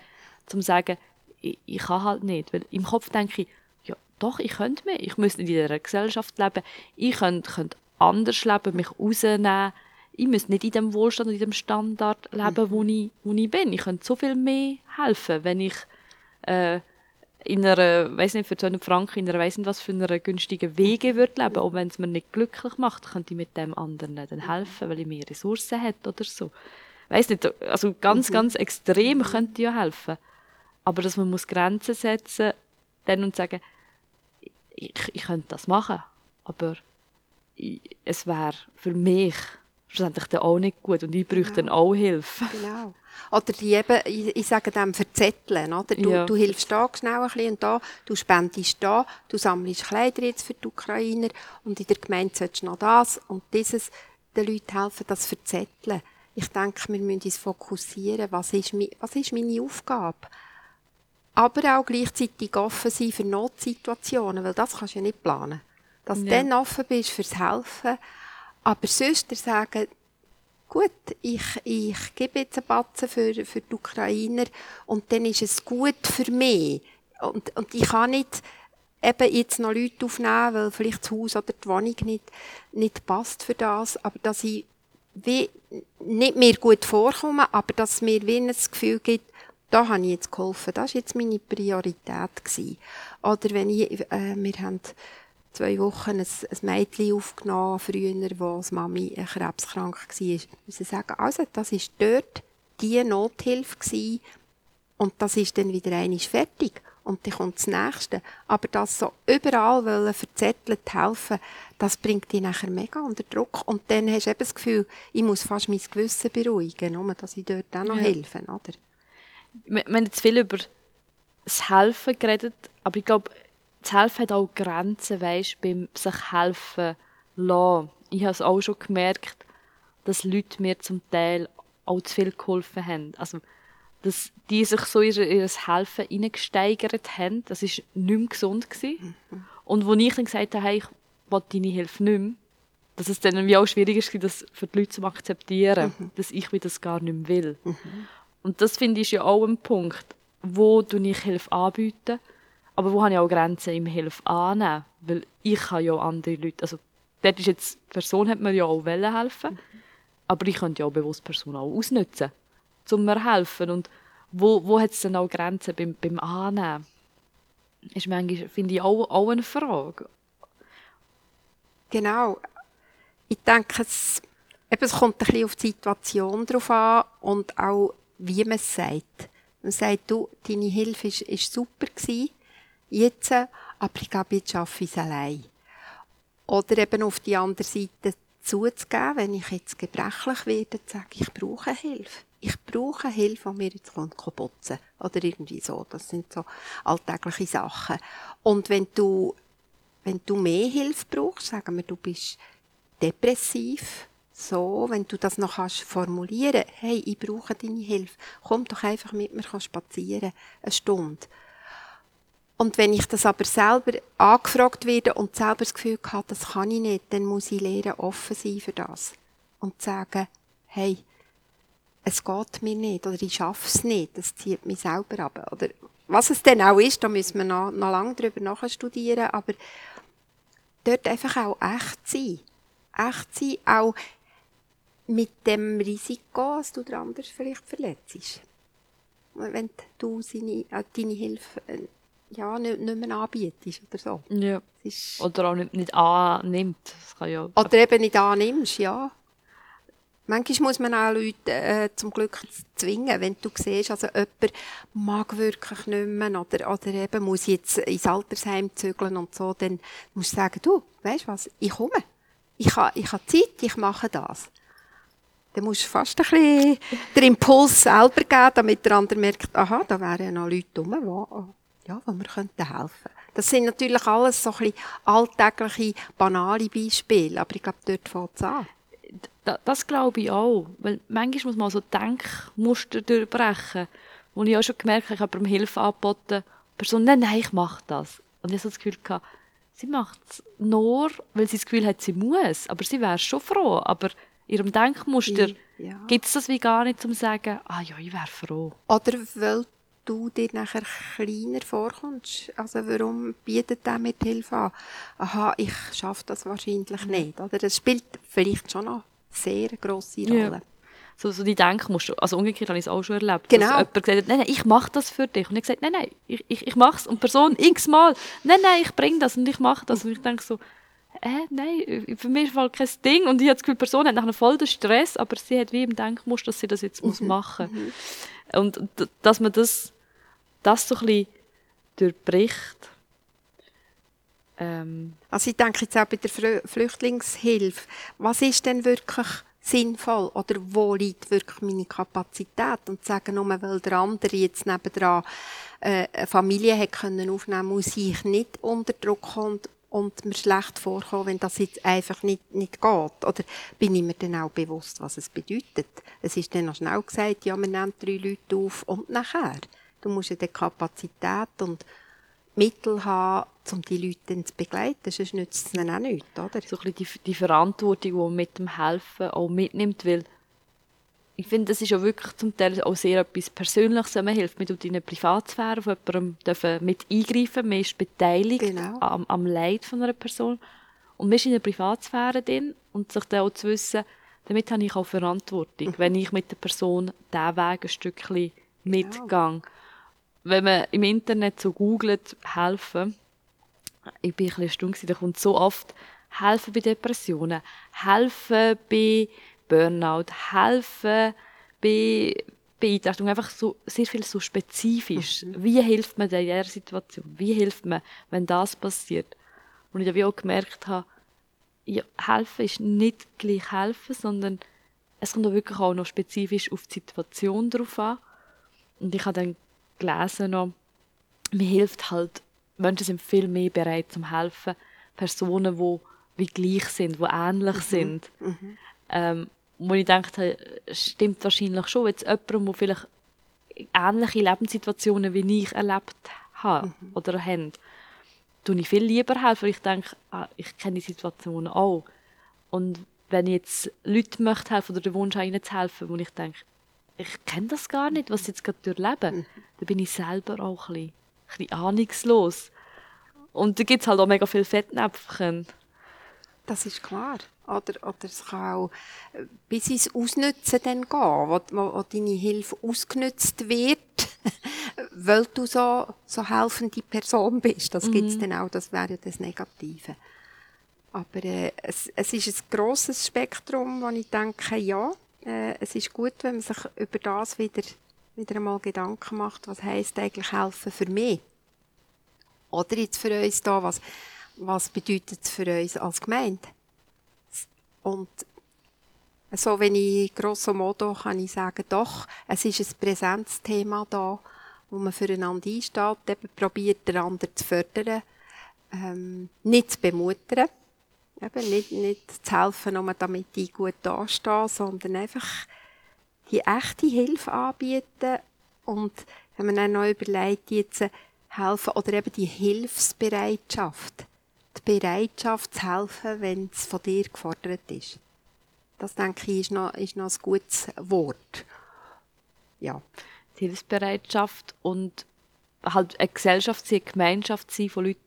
zum sagen, ich, ich kann halt nicht, weil im Kopf denke ich, ja doch, ich könnte mehr, ich müsste nicht in dieser Gesellschaft leben, ich könnte, könnte anders leben, mich rausnehmen, ich müsste nicht in dem Wohlstand und in dem Standard leben, wo, ich, wo ich bin. Ich könnte so viel mehr helfen, wenn ich äh, in einer, weiß nicht, für 200 Franken in einer, weiß nicht was, für einer günstigen Wege würde leben. Auch wenn es mir nicht glücklich macht, könnte ich mit dem anderen dann helfen, weil ich mehr Ressourcen hätte oder so. Weiß nicht, also ganz, ganz extrem könnte ich ja helfen. Aber dass man muss Grenzen setzen dann und sagen, ich, ich könnte das machen, aber ich, es wäre für mich schlussendlich dann auch nicht gut und ich bräuchte dann auch Hilfe. Genau. Oder die eben, ich, ich sage dem verzetteln, oder? Du, Ja. du hilfst da schnell ein bisschen und da, du spendest da, du sammelst Kleider jetzt für die Ukrainer und in der Gemeinde solltest du noch das und dieses, den Leuten helfen, das verzetteln. Ich denke, wir müssen uns fokussieren, was ist, was ist meine Aufgabe? Aber auch gleichzeitig offen sein für Notsituationen, weil das kannst du ja nicht planen. Dass du Ja. dann offen bist fürs Helfen, aber sonst sagen, gut, ich, ich gebe jetzt einen Batzen für, für die Ukrainer und dann ist es gut für mich. Und, und ich kann nicht eben jetzt noch Leute aufnehmen, weil vielleicht das Haus oder die Wohnung nicht, nicht passt für das, aber dass ich wie nicht mir gut vorkomme, aber dass mir wie ein Gefühl gibt, da habe ich jetzt geholfen, das war jetzt meine Priorität. Gewesen. Oder wenn ich, äh, wir haben zwei Wochen ein, ein Mädchen aufgenommen, früher, wo das Mami krebskrank war. Ich muss sagen, also, das war dort die Nothilfe gewesen, und das ist dann wieder einmal fertig. Und dann kommt das Nächste. Aber das so überall wollen verzettelt helfen, das bringt dich nachher mega unter Druck. Und dann hast du eben das Gefühl, ich muss fast mein Gewissen beruhigen, nur dass ich dort auch noch Ja. helfe, oder? wir, wir haben jetzt viel über das Helfen geredet, aber ich glaube, das Helfen hat auch Grenzen, weißt, beim sich helfen lassen. Ich habe es auch schon gemerkt, dass Leute mir zum Teil auch zu viel geholfen haben. Also, dass die sich so in ihr, Helfen hineingesteigert haben, das war nicht mehr gesund. Gewesen. Und wo ich dann gesagt habe, hey, ich will deine Hilfe nicht mehr, dass es dann wie auch schwierig ist, das für die Leute zu akzeptieren, dass ich wie das gar nicht mehr will. Und das finde ich ja auch ein Punkt, wo du ich Hilfe anbieten, aber wo habe ich auch Grenzen im Hilfe annehmen, weil ich kann ja andere Leute, also dort ist jetzt, die Person hat mir ja auch helfen, aber ich könnte ja auch bewusst die Person auch ausnutzen, um mir helfen und wo, wo hat es dann auch Grenzen beim, beim Annehmen? Ist manchmal, finde ich, auch, auch eine Frage. Genau. Ich denke, es, eben, es kommt ein bisschen auf die Situation drauf an und auch, wie man es sagt. Man sagt, du, deine Hilfe ist, ist super gewesen, jetzt, aber ich glaube, jetzt schaffe ich es allein. Oder eben auf die andere Seite zuzugeben, wenn ich jetzt gebrechlich werde, zu sagen, ich brauche Hilfe. Ich brauche Hilfe, die mir jetzt kann putzen Oder irgendwie so. Das sind so alltägliche Sachen. Und wenn du, wenn du mehr Hilfe brauchst, sagen wir, du bist depressiv, so, wenn du das noch kannst formulieren, hey, ich brauche deine Hilfe, komm doch einfach mit mir spazieren, eine Stunde. Und wenn ich das aber selber angefragt werde und selber das Gefühl habe, das kann ich nicht, dann muss ich lernen, offen sein für das. Und sagen, hey, es geht mir nicht, oder ich schaffe es nicht, das zieht mich selber ab. Oder was es denn auch ist, da müssen wir noch, noch lange drüber nachstudieren, aber dort einfach auch echt sein. Echt sein, auch mit dem Risiko, dass du den anderen vielleicht verletzt. Wenn du seine, äh, deine Hilfe äh, ja, nicht, nicht mehr anbietest oder so. Ja. Ist, Oder auch nicht, nicht annimmt. Das kann ja oder eben nicht annimmst, ja. Manchmal muss man auch Leute äh, zum Glück zwingen, wenn du siehst, also jemand mag wirklich nicht mehr oder, oder eben muss jetzt ins Altersheim zügeln und so, dann musst du sagen, du, weißt was, ich komme. Ich habe ich ha Zeit, ich mache das. Dann musst du fast ein bisschen den Impuls selber geben, damit der andere merkt, aha, da wären ja noch Leute rum, die, ja, wo wir könnten helfen. Das sind natürlich alles so ein bisschen alltägliche, banale Beispiele, aber ich glaube, dort fängt es an. Da, das glaube ich auch. Weil manchmal muss man so Denkmuster durchbrechen. Wo ich auch schon gemerkt habe, ich habe Hilfe angeboten. Die Person, nein, nein, ich mache das. Und ich habe so das Gefühl gehabt, sie macht es nur, weil sie das Gefühl hat, sie muss. Aber sie wäre schon froh. Aber ihrem Denkmuster Ja. gibt es das wie gar nicht, um zu sagen, ah ja, ich wäre froh. Oder weil du dir nachher kleiner vorkommst. Also warum bietet der die Hilfe an? Aha, ich schaffe das wahrscheinlich nicht. Oder das spielt vielleicht schon noch eine sehr grosse Ja. Rolle. So, so die Denkmuster. Also umgekehrt habe ich es auch schon erlebt. Genau. Dass jemand gesagt hat, nein, nein, ich mache das für dich. Und ich gesagt, nein, nein, ich, ich, ich mache es. Und Person x-mal, nein, nein, ich bringe das und ich mache das. Und ich denke so, äh, nein, für mich ist voll kein Ding. Und ich habe das Gefühl, die Person hat nachher voll den Stress, aber sie hat wie im Denkmuster, dass sie das jetzt muss machen muss. Und d- dass man das, das so ein bisschen durchbricht. Ähm, Also ich denke jetzt auch bei der Flü- Flüchtlingshilfe, was ist denn wirklich sinnvoll oder wo liegt wirklich meine Kapazität und sagen, nur weil der andere jetzt nebendran äh, eine Familie hat können aufnehmen, muss ich nicht unter Druck kommen und mir schlecht vorkommen, wenn das jetzt einfach nicht, nicht geht. Oder bin ich mir dann auch bewusst, was es bedeutet? Es ist dann noch schnell gesagt, ja, wir nehmen drei Leute auf und nachher. Du musst ja die Kapazität und Mittel haben, um die Leute dann zu begleiten, sonst nützt es ihnen auch nichts, oder? so ein bisschen die, die Verantwortung, die man mit dem Helfen auch mitnimmt, weil ich finde, das ist ja wirklich zum Teil auch sehr etwas Persönliches, wenn man hilft. Man tut in eine Privatsphäre von jemandem mit eingreifen, man ist beteiligt Genau. am, am Leid von einer Person und man ist in einer Privatsphäre drin und sich dann auch zu wissen, damit habe ich auch Verantwortung, wenn ich mit der Person diesen Weg ein Stückchen mitgehe. Wenn man im Internet so googelt, helfen, ich bin ein bisschen erstaunt, da kommt so oft helfen bei Depressionen, helfen bei Burnout, helfen bei Beeinträchtigung, einfach so, sehr viel so spezifisch. Wie hilft man in dieser Situation? Wie hilft man, wenn das passiert? Und ich habe auch gemerkt habe, ja, helfen ist nicht gleich helfen, sondern es kommt auch wirklich auch noch spezifisch auf die Situation drauf an. Und ich habe dann gelesen noch, mir hilft halt, Menschen sind viel mehr bereit zum helfen, Personen, die wie gleich sind, die ähnlich sind. Ähm, wo ich dachte, stimmt wahrscheinlich schon, jetzt jemand, der vielleicht ähnliche Lebenssituationen wie ich erlebt habe oder haben, tue ich viel lieber helfen, weil ich denke, ah, ich kenne die Situation auch. Und wenn ich jetzt Leute möchte helfen oder den Wunsch habe, ihnen zu helfen, wo ich denke, ich kenne das gar nicht, was sie jetzt gerade durchleben, dann bin ich selber auch ein bisschen, ein bisschen ahnungslos. Und da gibt es halt auch mega viele Fettnäpfchen. Das ist klar. Oder, oder es kann auch bis ins Ausnützen dann gehen, wo, wo, wo deine Hilfe ausgenützt wird, weil du so, so helfende Person bist. Das gibt's dann auch, das wäre ja das Negative. Aber äh, es, es ist ein grosses Spektrum, wo ich denke, ja, äh, es ist gut, wenn man sich über das wieder, wieder einmal Gedanken macht, was heisst eigentlich helfen für mich? Oder jetzt für uns da, was, was bedeutet es für uns als Gemeinde? Und so, wenn ich grosso modo kann ich sagen, doch, es ist ein Präsenzthema da, wo man füreinander einsteht, eben probiert, den anderen zu fördern, ähm, nicht zu bemuttern, eben nicht, nicht zu helfen, nur damit ich gut dastehe, sondern einfach die echte Hilfe anbieten und wenn man dann noch überlegt, jetzt äh, helfen oder eben die Hilfsbereitschaft, die Bereitschaft zu helfen, wenn es von dir gefordert ist. Das denke ich ist noch, ist noch ein gutes Wort. Ja. die Hilfsbereitschaft und halt eine Gesellschaft sein, eine Gemeinschaft sein von Leuten,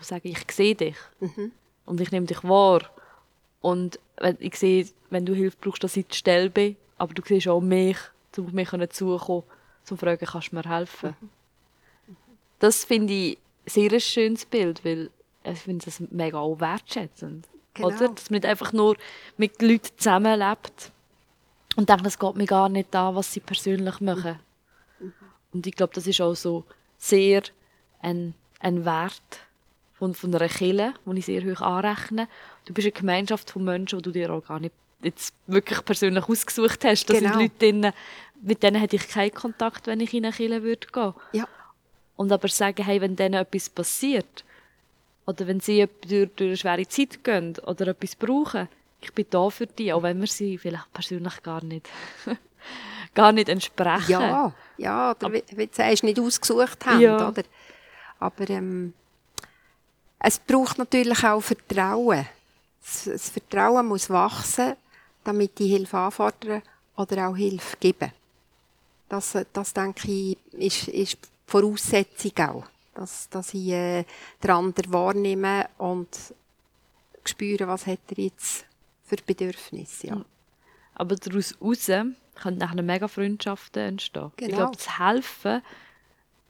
die sagen, ich sehe dich und ich nehme dich wahr. Und ich sehe, wenn du Hilfe brauchst, dass ich die Stelle bin, aber du siehst auch mich, um auf mich zukommen, zum fragen, kannst du mir helfen? Das finde ich sehr ein schönes Bild, weil ich finde das mega auch wertschätzend. Genau. Oder? Dass man nicht einfach nur mit Leuten zusammenlebt und denkt, es geht mir gar nicht an, was sie persönlich machen. Und ich glaube, das ist auch so sehr ein, ein Wert von, von einer Kirche, den ich sehr hoch anrechne. Du bist eine Gemeinschaft von Menschen, die du dir auch gar nicht jetzt wirklich persönlich ausgesucht hast. Das Genau. sind Leute drin, mit denen hätte ich keinen Kontakt, wenn ich in eine Kirche würde gehen. Ja, Und aber sagen, hey, wenn denen etwas passiert, oder wenn sie durch, durch eine schwere Zeit gehen oder etwas brauchen, ich bin da für die, auch wenn wir sie vielleicht persönlich gar nicht, gar nicht entsprechen. ja, ja oder wie, wie du sagst, nicht ausgesucht haben, Ja. oder? Aber ähm, es braucht natürlich auch Vertrauen. Das, das Vertrauen muss wachsen, damit die Hilfe anfordern oder auch Hilfe geben. Das, das denke ich, ist, ist die Voraussetzung auch. Dass, dass ich äh, den anderen wahrnehme und spüre, was hat er jetzt für Bedürfnisse. Ja. Aber daraus raus können nachher mega Freundschaften entstehen. Ich Genau. glaube, das Helfen,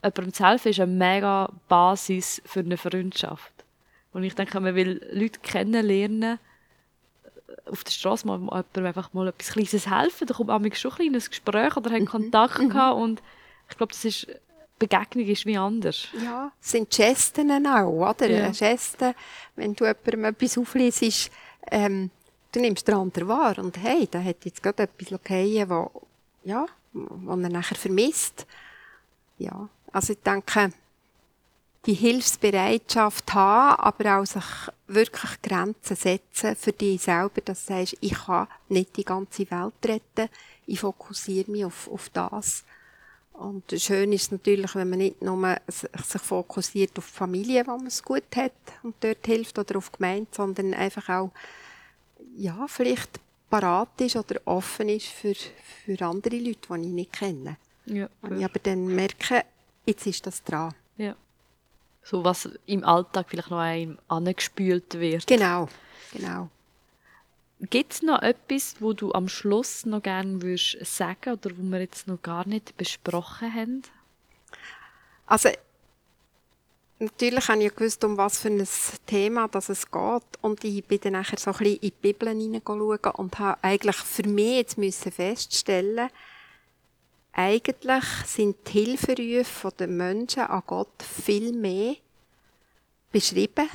jemandem zu helfen, ist eine mega Basis für eine Freundschaft. Und ich denke, man will Leute kennenlernen, auf der Straße mal jemandem einfach mal etwas Kleines helfen, da kommt manchmal schon ein kleines Gespräch oder hat Kontakt gehabt und ich glaube, das ist, Begegnung ist wie anders. Ja, es sind Gesten auch, oder? Ja. Eine Geste, wenn du jemandem etwas aufliest, ähm, du nimmst den anderen wahr und hey, der hat jetzt gerade etwas fallen, wo, ja, wo er nachher vermisst. Ja, also ich denke, die Hilfsbereitschaft haben, aber auch sich wirklich Grenzen setzen für dich selber, dass du sagst, ich kann nicht die ganze Welt retten, ich fokussiere mich auf, auf das. Und schön ist es natürlich, wenn man nicht nur sich fokussiert auf die Familie, wo man es gut hat und dort hilft, oder auf die Gemeinde, sondern einfach auch, ja, vielleicht parat ist oder offen ist für, für andere Leute, die ich nicht kenne. Ja, Und ich aber dann merke, jetzt ist das dran. ja. So was im Alltag vielleicht noch einem angespült wird. Genau, genau. Gibt es noch etwas, wo du am Schluss noch gerne würdest sagen oder wo wir jetzt noch gar nicht besprochen haben? Also, natürlich habe ich ja gewusst, um was für ein Thema dass es geht. Und ich bin dann nachher so ein bisschen in die Bibel hineinschauen und habe eigentlich für mich jetzt müssen feststellen, eigentlich sind die Hilferufe der Menschen an Gott viel mehr beschrieben.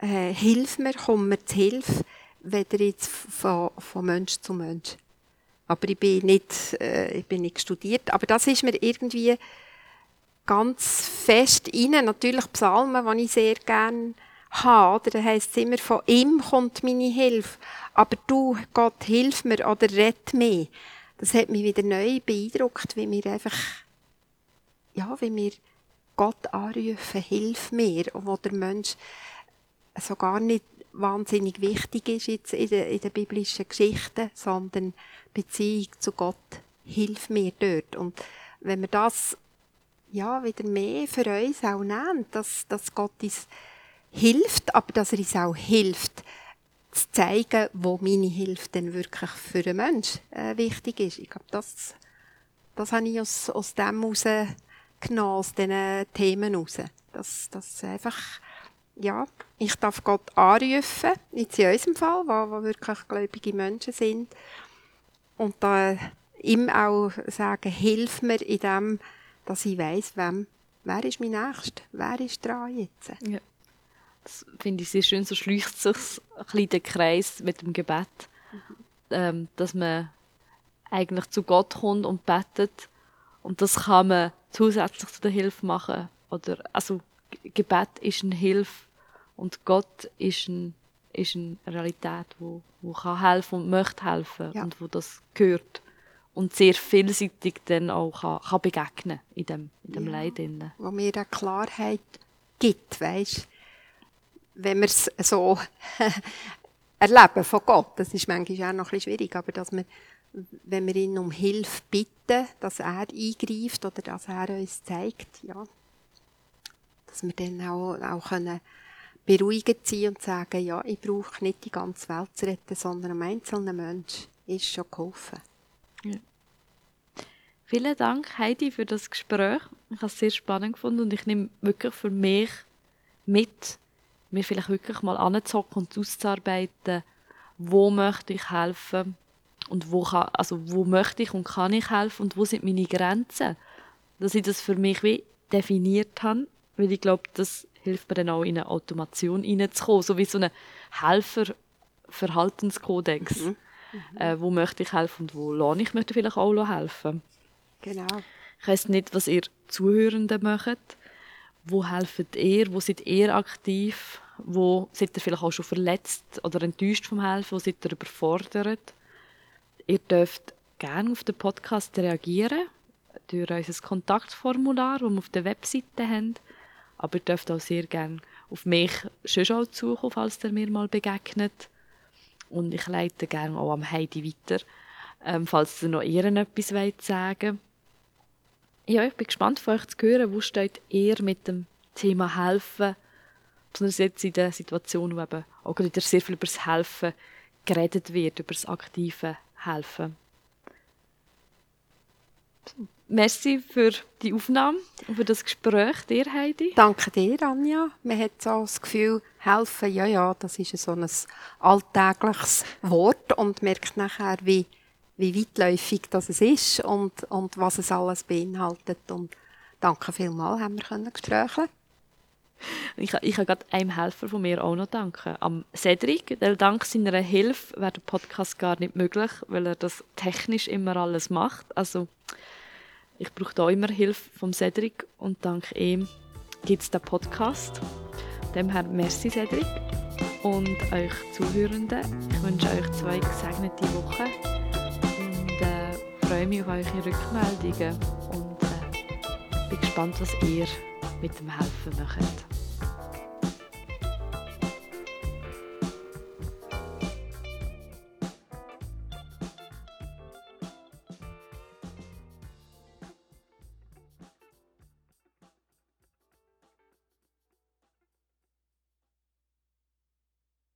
Äh, hilf mir, komm mir zu Hilfe, weder jetzt von, von Mensch zu Mensch. Aber ich bin nicht, äh, ich bin nicht studiert. Aber das ist mir irgendwie ganz fest rein. Natürlich Psalmen, die ich sehr gerne habe. Oder? Da heisst es immer, von ihm kommt meine Hilfe. Aber du, Gott, hilf mir oder rett mich. Das hat mich wieder neu beeindruckt, wie wir einfach, ja, wie wir Gott anrufen, hilf mir. Und wo der Mensch so gar nicht wahnsinnig wichtig ist jetzt in den, in den biblischen Geschichten, sondern Beziehung zu Gott, hilf mir dort. Und wenn wir das ja, wieder mehr für uns auch nehmen, dass, dass Gott uns hilft, aber dass er uns auch hilft, zu zeigen, wo meine Hilfe denn wirklich für einen Menschen äh, wichtig ist. Ich glaube, das, das habe ich aus, aus dem herausgenommen, aus diesen Themen heraus. Dass, dass einfach, ja, ich darf Gott anrufen, jetzt in unserem Fall, wo, wo wirklich gläubige Menschen sind, und da ihm auch sagen, hilf mir in dem, dass ich weiss, wem, wer ist mein Nächster, wer ist dran jetzt. Ja. Das finde ich sehr schön, so schließt sich ein bisschen der Kreis mit dem Gebet, ähm, dass man eigentlich zu Gott kommt und betet und das kann man zusätzlich zu der Hilfe machen. Oder, also Gebet ist eine Hilfe und Gott ist, ein, ist eine Realität, wo, wo kann helfen und möchte helfen Ja. und wo das gehört und sehr vielseitig dann auch kann, kann begegnen in dem, in dem Ja. Leid. Innen. wo mir eine Klarheit gibt, weisst, wenn wir es so erleben von Gott, das ist manchmal auch noch ein bisschen schwierig, aber dass wir, wenn wir ihn um Hilfe bitten, dass er eingreift oder dass er uns zeigt, ja, dass wir dann auch, auch können beruhigend sein und sagen, ja, ich brauche nicht die ganze Welt zu retten, sondern einem einzelnen Mensch ist schon geholfen. Ja. Vielen Dank, Heidi, für das Gespräch. Ich habe es sehr spannend gefunden und ich nehme wirklich für mich mit, mir vielleicht wirklich mal anzuhocken und auszuarbeiten, wo möchte ich helfen und wo, kann, also wo möchte ich und kann ich helfen und wo sind meine Grenzen. Dass ich das für mich wie definiert habe, weil ich glaube, das hilft mir dann auch in eine Automation reinzukommen, so wie so ein Helfer-Verhaltenskodex. Mhm. Mhm. Äh, wo möchte ich helfen und wo lerne ich möchte vielleicht auch helfen. Genau. Ich weiß nicht, was ihr Zuhörenden macht. Wo helft ihr? Wo seid ihr aktiv? Wo seid ihr vielleicht auch schon verletzt oder enttäuscht vom Helfen? Wo seid ihr überfordert? Ihr dürft gerne auf den Podcast reagieren durch unser Kontaktformular, das wir auf der Webseite haben. Aber ihr dürft auch sehr gerne auf mich schon auch zukommen, falls ihr mir mal begegnet. Und ich leite gerne auch am Heidi weiter, ähm, falls ihr noch ihr etwas sagen wollt. Ja, ich bin gespannt von euch zu hören, wo steht ihr mit dem Thema Helfen, besonders jetzt in der Situation, wo eben auch wieder sehr viel über das Helfen geredet wird, über das aktive Helfen. Merci für die Aufnahme und für das Gespräch, dir Heidi. Danke dir, Anja. Man hat so das Gefühl, helfen, ja, ja, das ist so ein alltägliches Wort und merkt nachher, wie wie weitläufig das ist und, und was es alles beinhaltet. Und danke vielmals, haben wir können gesprächen. Ich, ich kann gerade einem Helfer von mir auch noch danken. Am Cedric, weil dank seiner Hilfe wäre der Podcast gar nicht möglich, weil er das technisch immer alles macht. Also ich brauche da immer Hilfe vom Cedric und dank ihm gibt es den Podcast. Demher merci Cedric und euch Zuhörenden. Ich wünsche euch zwei gesegnete Wochen freue mich auf eure Rückmeldungen und äh, bin gespannt, was ihr mit dem Helfen macht.